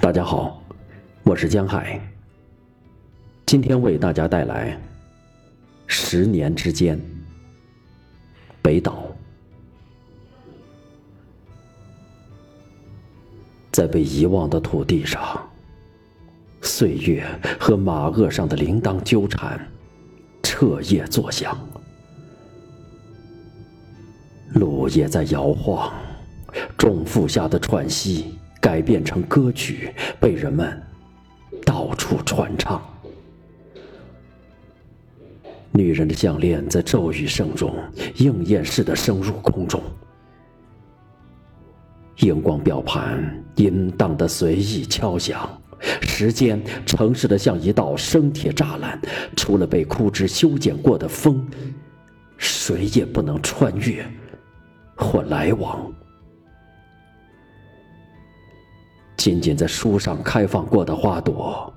大家好，我是江海。今天为大家带来《十年之间》北岛。在被遗忘的土地上，岁月和马轭上的铃铛纠缠，彻夜作响。路也在摇晃，重负下的喘息改变成歌曲，被人们到处传唱。女人的项链在骤雨声中应验似的升入空中。荧光表盘淫荡的随意敲响，时间诚实的像一道生铁栅栏，除了被枯枝修剪过的风，谁也不能穿越或来往。仅仅在书上开放过的花朵，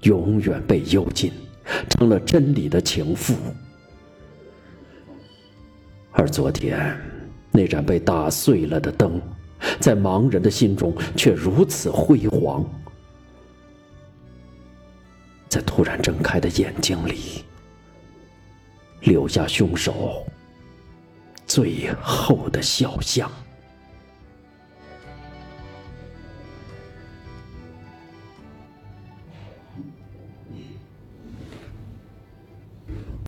永远被幽禁，成了真理的情妇。而昨天那盏被打碎了的灯。在盲人的心中，却如此辉煌。在突然睁开的眼睛里，留下凶手最后的肖像。